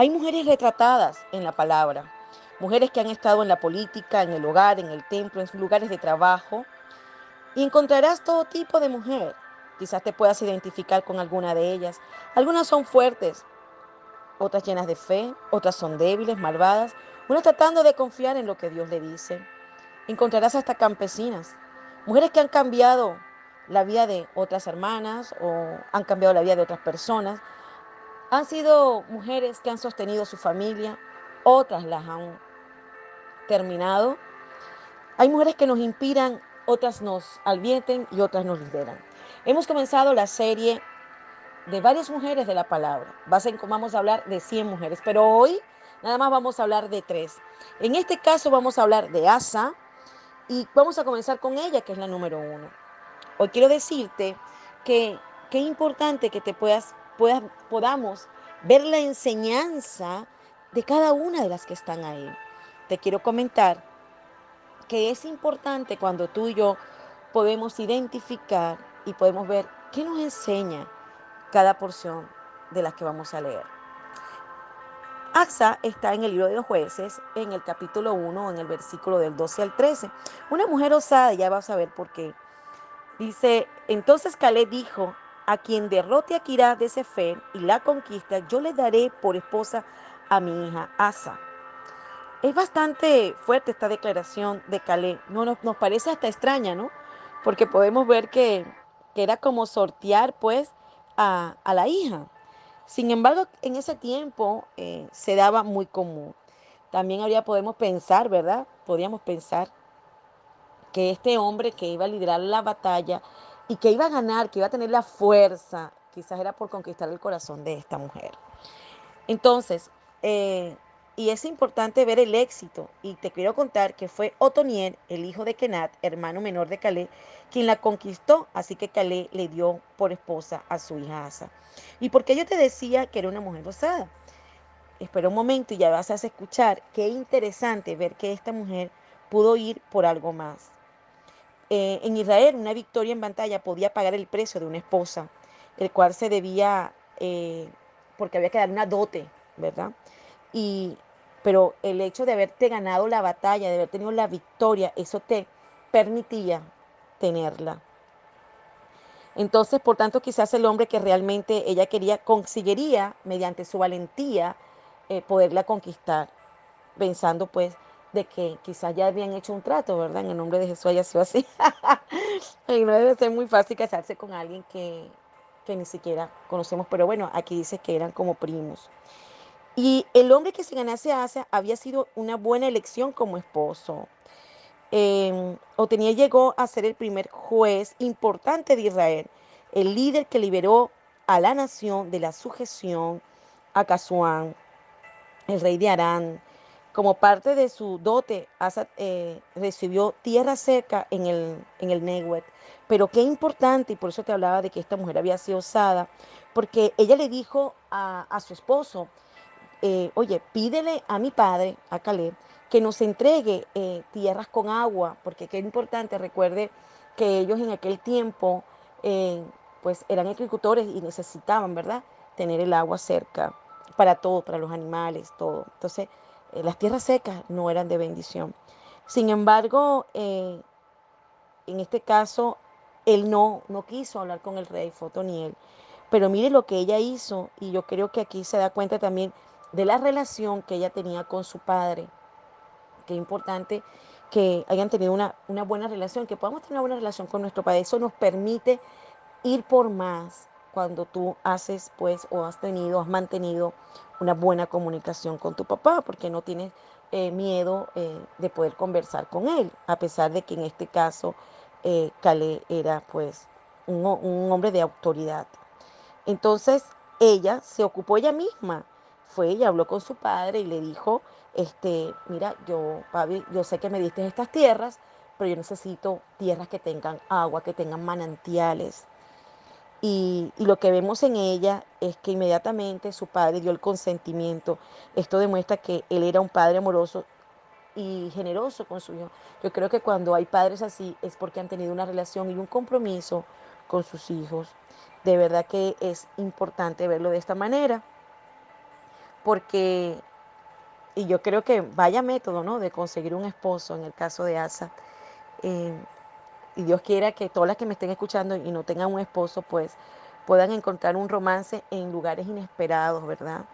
Hay mujeres retratadas en la palabra, mujeres que han estado en la política, en el hogar, en el templo, en lugares de trabajo, y encontrarás todo tipo de mujer. Quizás te puedas identificar con alguna de ellas. Algunas son fuertes, otras llenas de fe, otras son débiles, malvadas, unas tratando de confiar en lo que Dios le dice. Encontrarás hasta campesinas, mujeres que han cambiado la vida de otras hermanas o han cambiado la vida de otras personas. Han sido mujeres que han sostenido su familia, otras las han terminado. Hay mujeres que nos inspiran, otras nos alvienten y otras nos lideran. Hemos comenzado la serie de varias mujeres de la palabra. Vamos a hablar de 100 mujeres, pero hoy nada más vamos a hablar de tres. En este caso vamos a hablar de Asa y vamos a comenzar con ella, que es la número uno. Hoy quiero decirte que qué importante que te puedas, podamos ver la enseñanza de cada una de las que están ahí. Te quiero comentar que es importante cuando tú y yo podemos identificar y podemos ver qué nos enseña cada porción de las que vamos a leer. Axa está en el libro de los jueces, en el capítulo 1, en el versículo del 12 al 13. Una mujer osada, ya vas a ver por qué Dice, entonces Caleb dijo, a quien derrote a Kirá de Sefer y la conquista, yo le daré por esposa a mi hija Asa. Es bastante fuerte esta declaración de Caleb. No, nos, nos parece hasta extraña, ¿no? Porque podemos ver que, era como sortear, pues, a, la hija. Sin embargo, en ese tiempo eh, se daba muy común. También habría, podemos pensar, ¿verdad? Podríamos pensar que este hombre que iba a liderar la batalla y que iba a ganar, que iba a tener la fuerza, quizás era por conquistar el corazón de esta mujer. Entonces, eh, y es importante ver el éxito. Y te quiero contar que fue Otoniel, el hijo de Kenat, hermano menor de Calé, quien la conquistó. Así que Calé le dio por esposa a su hija Asa. ¿Y porque yo te decía que era una mujer osada? Espera un momento y ya vas a escuchar. Qué interesante ver que esta mujer pudo ir por algo más. Eh, en Israel, una victoria en batalla podía pagar el precio de una esposa, el cual se debía, eh, porque había que dar una dote, ¿verdad? Y, pero el hecho de haberte ganado la batalla, de haber tenido la victoria, eso te permitía tenerla. Entonces, por tanto, quizás el hombre que realmente ella quería conseguiría, mediante su valentía, eh, poderla conquistar, pensando pues de que quizás ya habían hecho un trato, ¿verdad? En el nombre de Jesús haya sido así. y no debe ser muy fácil casarse con alguien que, ni siquiera conocemos, pero bueno, aquí dice que eran como primos. Y el hombre que se ganase a Asa había sido una buena elección como esposo. Eh, tenía llegó a ser el primer juez importante de Israel, el líder que liberó a la nación de la sujeción a Casuán, el rey de Arán, como parte de su dote, Asa eh, recibió tierra seca en el, en el Pero qué importante, y por eso te hablaba de que esta mujer había sido osada, porque ella le dijo a, su esposo, eh, oye, pídele a mi padre, a Caleb, que nos entregue eh, tierras con agua, porque qué importante, recuerde que ellos en aquel tiempo, pues eran agricultores y necesitaban, ¿verdad?, tener el agua cerca para todo, para los animales, todo. Entonces, eh, las tierras secas no eran de bendición. Sin embargo, eh, en este caso, él no, no quiso hablar con el rey Fotoniel. Pero mire lo que ella hizo, y yo creo que aquí se da cuenta también de la relación que ella tenía con su padre. Qué importante que hayan tenido una, una buena relación, que podamos tener una buena relación con nuestro padre. Eso nos permite ir por más cuando tú haces, pues, o has tenido, has mantenido una buena comunicación con tu papá, porque no tienes eh, miedo eh, de poder conversar con él, a pesar de que en este caso eh, era pues un, hombre de autoridad. Entonces ella se ocupó ella misma, fue ella habló con su padre y le dijo, este, mira, yo, papi, yo sé que me diste estas tierras, pero yo necesito tierras que tengan agua, que tengan manantiales, y, lo que vemos en ella es que inmediatamente su padre dio el consentimiento. Esto demuestra que él era un padre amoroso y generoso con su hijo. Yo creo que cuando hay padres así es porque han tenido una relación y un compromiso con sus hijos. De verdad que es importante verlo de esta manera. porque, y yo creo que vaya método, ¿no? De conseguir un esposo en el caso de Asa. Eh, y Dios quiera que todas las que me estén escuchando y no tengan un esposo, pues puedan encontrar un romance en lugares inesperados, ¿verdad?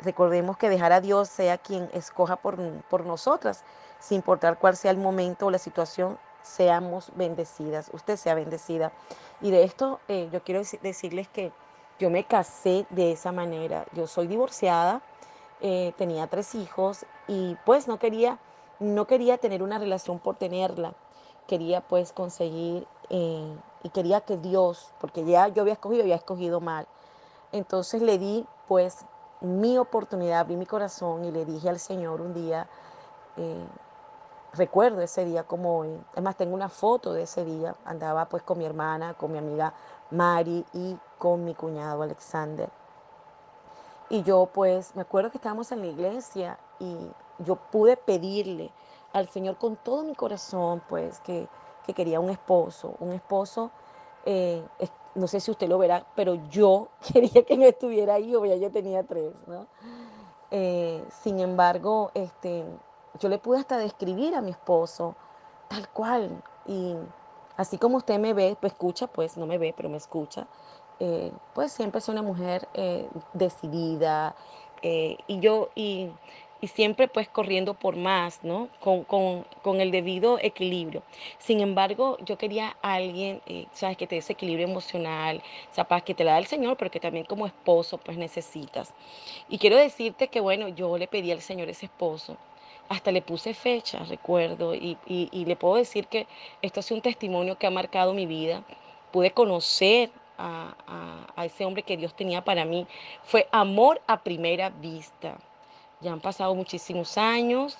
Recordemos que dejar a Dios sea quien escoja por, por nosotras, sin importar cuál sea el momento o la situación, seamos bendecidas, usted sea bendecida. Y de esto eh, yo quiero decirles que yo me casé de esa manera. Yo soy divorciada, eh, tenía tres hijos y pues no quería, no quería tener una relación por tenerla. Quería pues conseguir eh, y quería que Dios, porque ya yo había escogido, había escogido mal. Entonces le di pues mi oportunidad, abrí mi corazón y le dije al Señor un día, eh, recuerdo ese día como hoy, es más, tengo una foto de ese día, andaba pues con mi hermana, con mi amiga Mari y con mi cuñado Alexander. Y yo pues me acuerdo que estábamos en la iglesia y yo pude pedirle al Señor con todo mi corazón pues que, que quería un esposo, un esposo, eh, no sé si usted lo verá, pero yo quería que no estuviera ahí, o ya yo tenía tres, ¿no? Eh, sin embargo, este, yo le pude hasta describir a mi esposo tal cual. Y así como usted me ve, pues escucha, pues no me ve, pero me escucha. Eh, pues siempre soy una mujer decidida y yo y, y, siempre pues corriendo por más, ¿no? Con, con, con, el debido equilibrio. Sin embargo, yo quería a alguien, ¿sabes? Que te dé ese equilibrio emocional, paz que te la da el Señor, pero que también como esposo pues necesitas. Y quiero decirte que bueno, yo le pedí al Señor ese esposo hasta le puse fecha, recuerdo, y, y, y, le puedo decir que esto sido un testimonio que ha marcado mi vida. Pude conocer a, a, a, ese hombre que Dios tenía para mí. Fue amor a primera vista. Ya han pasado muchísimos años.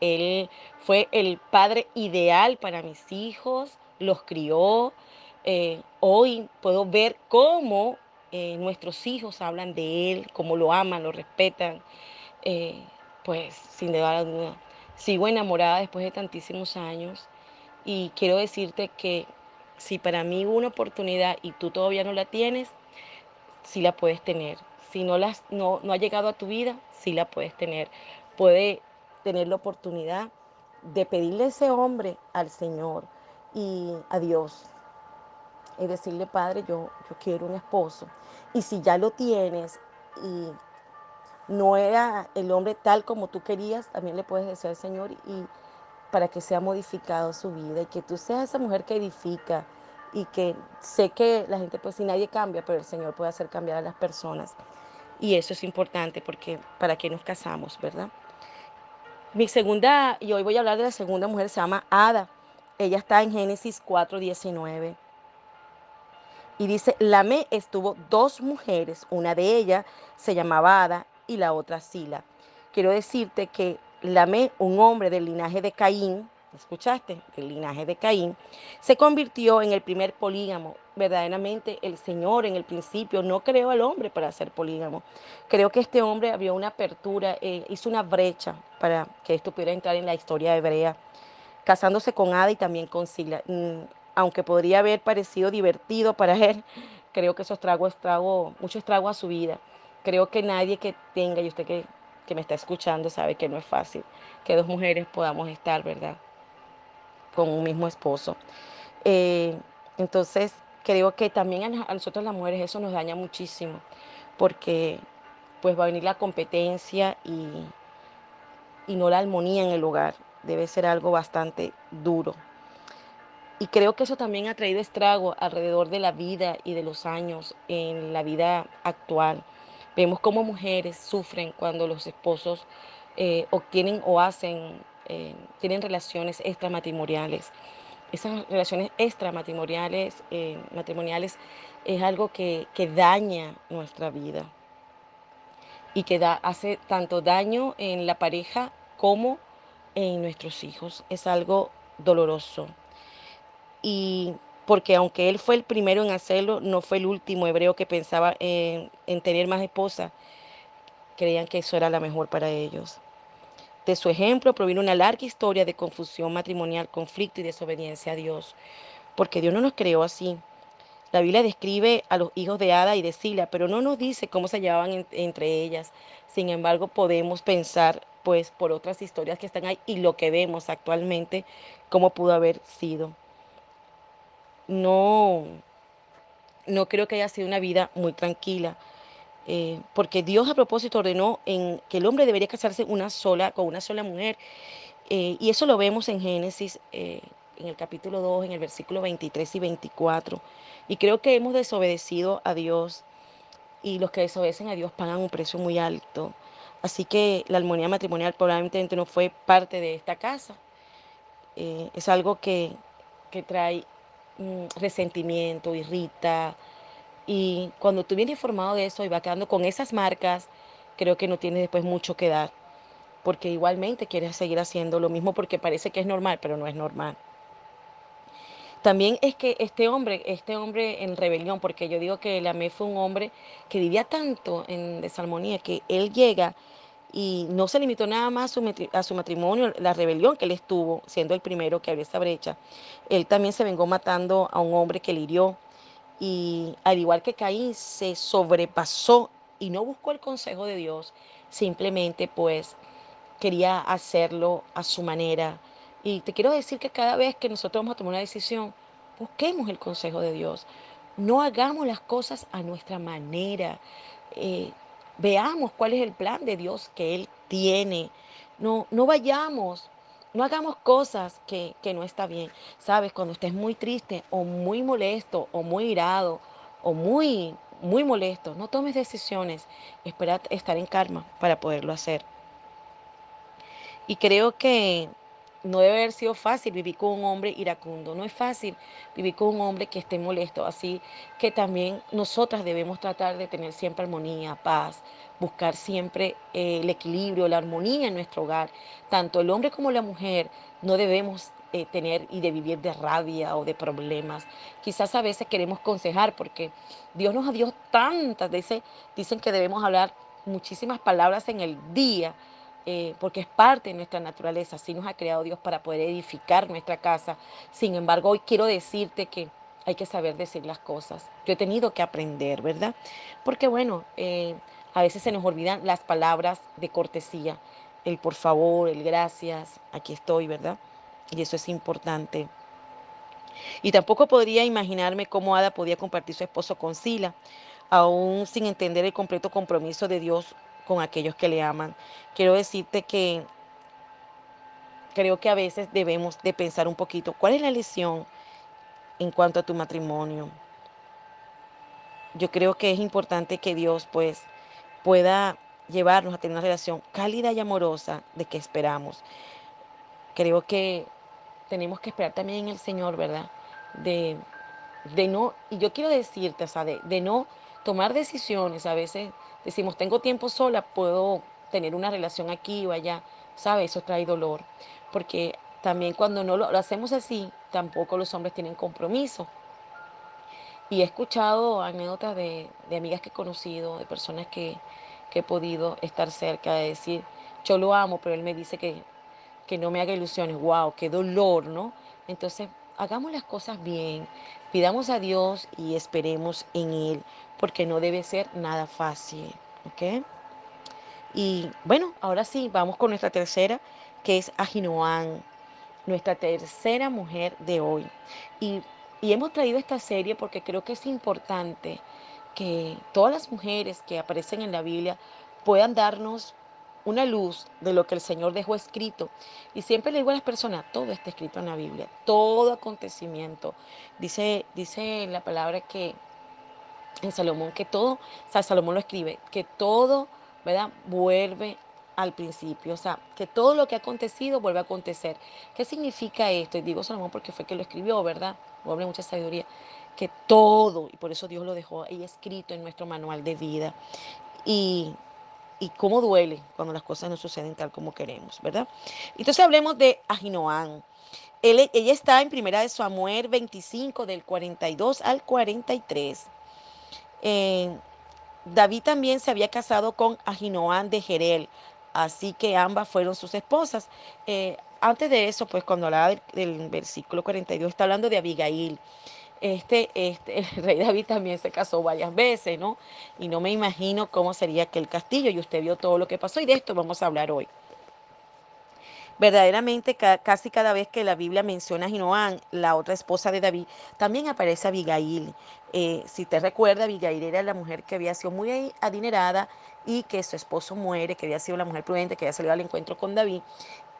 Él fue el padre ideal para mis hijos, los crió. Eh, hoy puedo ver cómo eh, nuestros hijos hablan de él, cómo lo aman, lo respetan. Eh, pues sin duda duda, sigo enamorada después de tantísimos años y quiero decirte que si para mí hubo una oportunidad y tú todavía no la tienes, sí la puedes tener. Si no, las, no, no ha llegado a tu vida, sí la puedes tener. Puede tener la oportunidad de pedirle ese hombre al Señor y a Dios. Y decirle, Padre, yo, yo quiero un esposo. Y si ya lo tienes y no era el hombre tal como tú querías, también le puedes decir al Señor y para que sea modificado su vida y que tú seas esa mujer que edifica y que sé que la gente pues si nadie cambia, pero el Señor puede hacer cambiar a las personas. Y eso es importante porque para qué nos casamos, ¿verdad? Mi segunda, y hoy voy a hablar de la segunda mujer, se llama Ada. Ella está en Génesis 4:19. Y dice, Lamé estuvo dos mujeres, una de ellas se llamaba Ada y la otra Sila. Quiero decirte que Lamé, un hombre del linaje de Caín, ¿escuchaste? Del linaje de Caín, se convirtió en el primer polígamo. Verdaderamente el Señor en el principio no creó al hombre para ser polígamo. Creo que este hombre abrió una apertura, eh, hizo una brecha para que esto pudiera entrar en la historia hebrea, casándose con Ada y también con Sila. Mm, aunque podría haber parecido divertido para él, creo que eso trago, estrago, mucho estrago a su vida creo que nadie que tenga, y usted que, que me está escuchando sabe que no es fácil que dos mujeres podamos estar, ¿verdad? Con un mismo esposo. Eh, entonces, creo que también a, nosotros las mujeres eso nos daña muchísimo, porque pues va a venir la competencia y, y no la armonía en el hogar. Debe ser algo bastante duro. Y creo que eso también ha traído estrago alrededor de la vida y de los años en la vida actual. Vemos cómo mujeres sufren cuando los esposos eh, obtienen o hacen, eh, tienen relaciones extramatrimoniales. Esas relaciones extramatrimoniales eh, matrimoniales es algo que, que, daña nuestra vida y que da, hace tanto daño en la pareja como en nuestros hijos. Es algo doloroso. Y porque aunque él fue el primero en hacerlo, no fue el último hebreo que pensaba en, en tener más esposas. Creían que eso era la mejor para ellos. De su ejemplo proviene una larga historia de confusión matrimonial, conflicto y desobediencia a Dios, porque Dios no nos creó así. La Biblia describe a los hijos de Ada y de Sila, pero no nos dice cómo se llevaban entre ellas. Sin embargo, podemos pensar pues por otras historias que están ahí y lo que vemos actualmente, cómo pudo haber sido. No, no creo que haya sido una vida muy tranquila. Eh, porque Dios a propósito ordenó en que el hombre debería casarse una sola, con una sola mujer. Eh, y eso lo vemos en Génesis, eh, en el capítulo 2, en el versículo 23 y 24. Y creo que hemos desobedecido a Dios y los que desobedecen a Dios pagan un precio muy alto. Así que la armonía matrimonial probablemente no fue parte de esta casa. es algo que, que trae mm, resentimiento, irrita, y cuando tú vienes informado de eso y vas quedando con esas marcas, creo que no tienes después mucho que dar. Porque igualmente quieres seguir haciendo lo mismo porque parece que es normal, pero no es normal. También es que este hombre, este hombre en rebelión, porque yo digo que Lamé fue un hombre que vivía tanto en desarmonía que él llega y no se limitó nada más a su, a su matrimonio, la rebelión que él estuvo, siendo el primero que abrió esa brecha. Él también se vengó matando a un hombre que le hirió, y al igual que Caín se sobrepasó y no buscó el consejo de Dios, simplemente pues quería hacerlo a su manera. Y te quiero decir que cada vez que nosotros vamos a tomar una decisión, busquemos el consejo de Dios. No hagamos las cosas a nuestra manera. Eh, veamos cuál es el plan de Dios que Él tiene. No, no vayamos no hagamos cosas que, no está bien. Sabes, cuando estés muy triste o muy molesto o muy irado o muy, muy molesto, no tomes decisiones. Espera estar en karma para poderlo hacer. Y creo que no debe haber sido fácil vivir con un hombre iracundo. No es fácil vivir con un hombre que esté molesto. Así que también nosotras debemos tratar de tener siempre armonía, paz, buscar siempre eh, el equilibrio, la armonía en nuestro hogar. Tanto el hombre como la mujer no debemos eh, tener y de vivir de rabia o de problemas. Quizás a veces queremos aconsejar porque Dios nos dio tantas, veces dicen que debemos hablar muchísimas palabras en el día eh, porque es parte de nuestra naturaleza, así nos ha creado Dios para poder edificar nuestra casa. Sin embargo, hoy quiero decirte que hay que saber decir las cosas. Yo he tenido que aprender, ¿verdad? Porque bueno, a veces se nos olvidan las palabras de cortesía, el por favor, el gracias, aquí estoy, ¿verdad? Y eso es importante. Y tampoco podría imaginarme cómo Ada podía compartir su esposo con Sila, aún sin entender el completo compromiso de Dios con aquellos que le aman. Quiero decirte que creo que a veces debemos de pensar un poquito cuál es la lesión en cuanto a tu matrimonio. Yo creo que es importante que Dios pues pueda llevarnos a tener una relación cálida y amorosa de que esperamos. Creo que tenemos que esperar también en el Señor, ¿verdad? De, de no, y yo quiero decirte, o sea, de, de no tomar decisiones a veces decimos, tengo tiempo sola, puedo tener una relación aquí o allá, ¿sabe? Eso trae dolor. Porque también cuando no lo, hacemos así, tampoco los hombres tienen compromiso. Y he escuchado anécdotas de, amigas que he conocido, de personas que, he podido estar cerca, de decir, yo lo amo, pero él me dice que, que no me haga ilusiones. ¡Wow! ¡Qué dolor, ¿no? Entonces, hagamos las cosas bien, pidamos a Dios y esperemos en Él, porque no debe ser nada fácil, ¿ok? Y bueno, ahora sí, vamos con nuestra tercera, que es Ajinoán, nuestra tercera mujer de hoy. Y, y hemos traído esta serie porque creo que es importante que todas las mujeres que aparecen en la Biblia puedan darnos una luz de lo que el Señor dejó escrito. Y siempre le digo a las personas, todo está escrito en la Biblia, todo acontecimiento. Dice, dice la palabra que en Salomón, que todo, o sea, Salomón lo escribe, que todo, ¿verdad? Vuelve al principio, o sea, que todo lo que ha acontecido vuelve a acontecer. ¿Qué significa esto? Y digo Salomón porque fue que lo escribió, ¿verdad? Vuelve mucha sabiduría. Que todo, y por eso Dios lo dejó ahí escrito en nuestro manual de vida. Y, y cómo duele cuando las cosas no suceden tal como queremos, ¿verdad? Entonces hablemos de Ahinoán. ella está en Primera de Samuel 25, del 42 al 43. Eh, David también se había casado con Ahinoán de Jerel, así que ambas fueron sus esposas. Eh, antes de eso, pues cuando hablaba del, versículo 42, está hablando de Abigail. este, este, el rey David también se casó varias veces, ¿no? Y no me imagino cómo sería aquel castillo. Y usted vio todo lo que pasó y de esto vamos a hablar hoy. Verdaderamente, casi cada vez que la Biblia menciona a Ginoán, la otra esposa de David, también aparece Abigail. Eh, si te recuerda, Abigail era la mujer que había sido muy adinerada y que su esposo muere, que había sido la mujer prudente, que había salido al encuentro con David.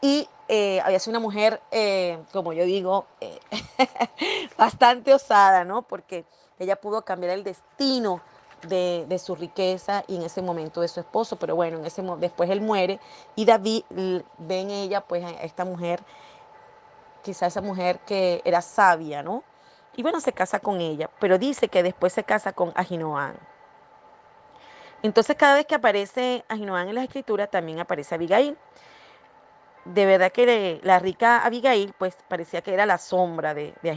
Y eh, había sido una mujer, eh, como yo digo, bastante osada, ¿no? Porque ella pudo cambiar el destino de, su riqueza y en ese momento de su esposo, pero bueno, en ese después él muere y David ve en ella pues a esta mujer, quizá esa mujer que era sabia, ¿no? Y bueno, se casa con ella, pero dice que después se casa con Ahinoam. Entonces cada vez que aparece Ahinoam en las escrituras también aparece Abigail. De verdad que la rica Abigail pues parecía que era la sombra de, de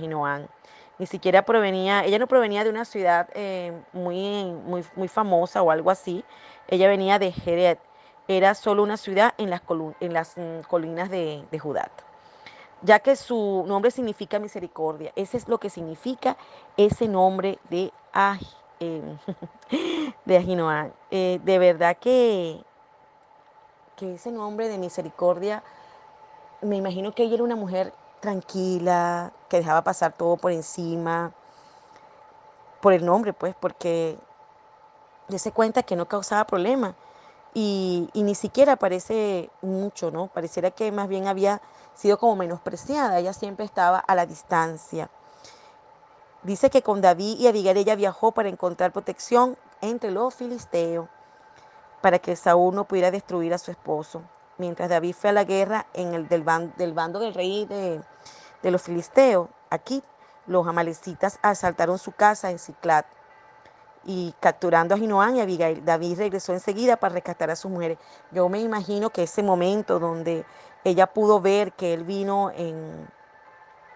ni siquiera provenía, ella no provenía de una ciudad eh, muy, muy, muy, famosa o algo así, ella venía de Jerez, era solo una ciudad en las, en las mm, colinas de, Judá, ya que su nombre significa misericordia, ese es lo que significa ese nombre de, eh, de. Eh, de verdad que, que ese nombre de misericordia, me imagino que ella era una mujer tranquila, que dejaba pasar todo por encima, por el nombre, pues, porque ya se cuenta que no causaba problema. Y, y, ni siquiera parece mucho, ¿no? Pareciera que más bien había sido como menospreciada, ella siempre estaba a la distancia. Dice que con David y Abigail ella viajó para encontrar protección entre los filisteos, para que Saúl no pudiera destruir a su esposo mientras David fue a la guerra en el, del, bando del rey de, los filisteos, aquí los amalecitas asaltaron su casa en Ciclat y capturando a Ginoán y a Abigail, David regresó enseguida para rescatar a sus mujeres. Yo me imagino que ese momento donde ella pudo ver que él vino en,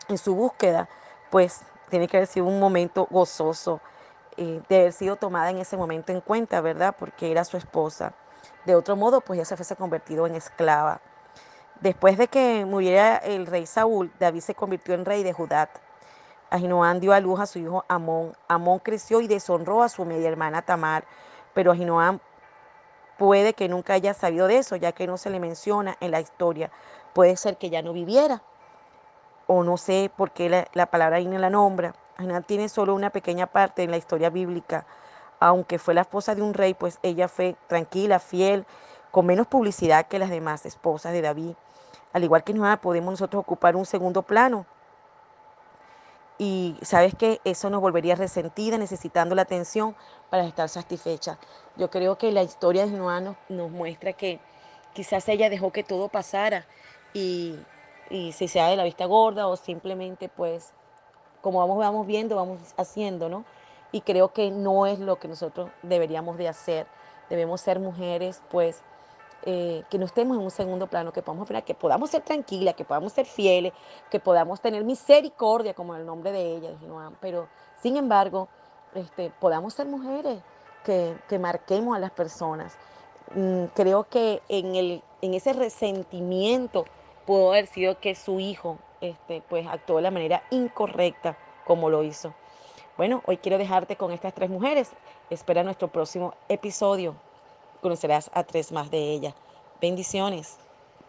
en su búsqueda, pues tiene que haber sido un momento gozoso eh, de haber sido tomada en ese momento en cuenta, ¿verdad? Porque era su esposa. De otro modo, pues ya se fuese convertido en esclava. Después de que muriera el rey Saúl, David se convirtió en rey de Judá. Ahinoam dio a luz a su hijo Amón. Amón creció y deshonró a su media hermana Tamar, pero Ahinoam puede que nunca haya sabido de eso, ya que no se le menciona en la historia. Puede ser que ya no viviera, o no sé por qué la, palabra ahí la nombra. Ahinoam tiene solo una pequeña parte en la historia bíblica aunque fue la esposa de un rey, pues ella fue tranquila, fiel, con menos publicidad que las demás esposas de David. Al igual que nada, podemos nosotros ocupar un segundo plano. Y sabes que eso nos volvería resentida, necesitando la atención para estar satisfecha. Yo creo que la historia de Noah nos, muestra que quizás ella dejó que todo pasara y, y si sea de la vista gorda o simplemente pues como vamos, vamos viendo, vamos haciendo, ¿no? Y creo que no es lo que nosotros deberíamos de hacer. Debemos ser mujeres, pues, eh, que no estemos en un segundo plano, que podamos que podamos ser tranquilas, que podamos ser fieles, que podamos tener misericordia, como el nombre de ella, pero sin embargo, este, podamos ser mujeres que, que marquemos a las personas. Mm, creo que en, el, en ese resentimiento pudo haber sido que su hijo este, pues, actuó de la manera incorrecta como lo hizo. Bueno, hoy quiero dejarte con estas tres mujeres. Espera nuestro próximo episodio. Conocerás a tres más de ellas. Bendiciones.